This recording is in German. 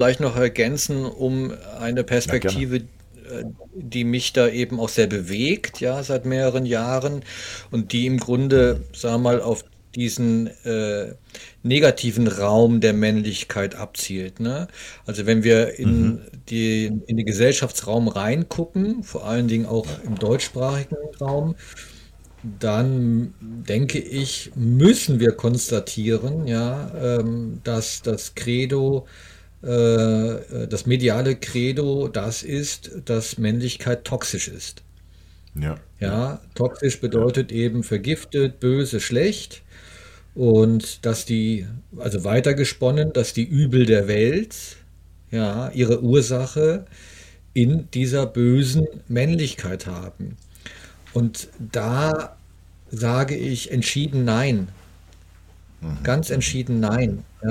vielleicht noch ergänzen, um eine. Perspektive, äh, die mich da eben auch sehr bewegt, ja, seit mehreren Jahren und die im Grunde, Mhm. sagen wir mal, auf diesen äh, negativen Raum der Männlichkeit abzielt, ne? Also wenn wir Mhm. in die, in den Gesellschaftsraum reingucken, vor allen Dingen auch im deutschsprachigen Raum, dann denke ich, müssen wir konstatieren, ja, ähm, dass das Credo, das mediale Credo das ist, dass Männlichkeit toxisch ist. Ja, ja, toxisch bedeutet eben vergiftet, böse, schlecht und dass die, also weitergesponnen, dass die Übel der Welt, ja, ihre Ursache in dieser bösen Männlichkeit haben. Und da sage ich entschieden nein, Mhm. ganz entschieden nein. Ja,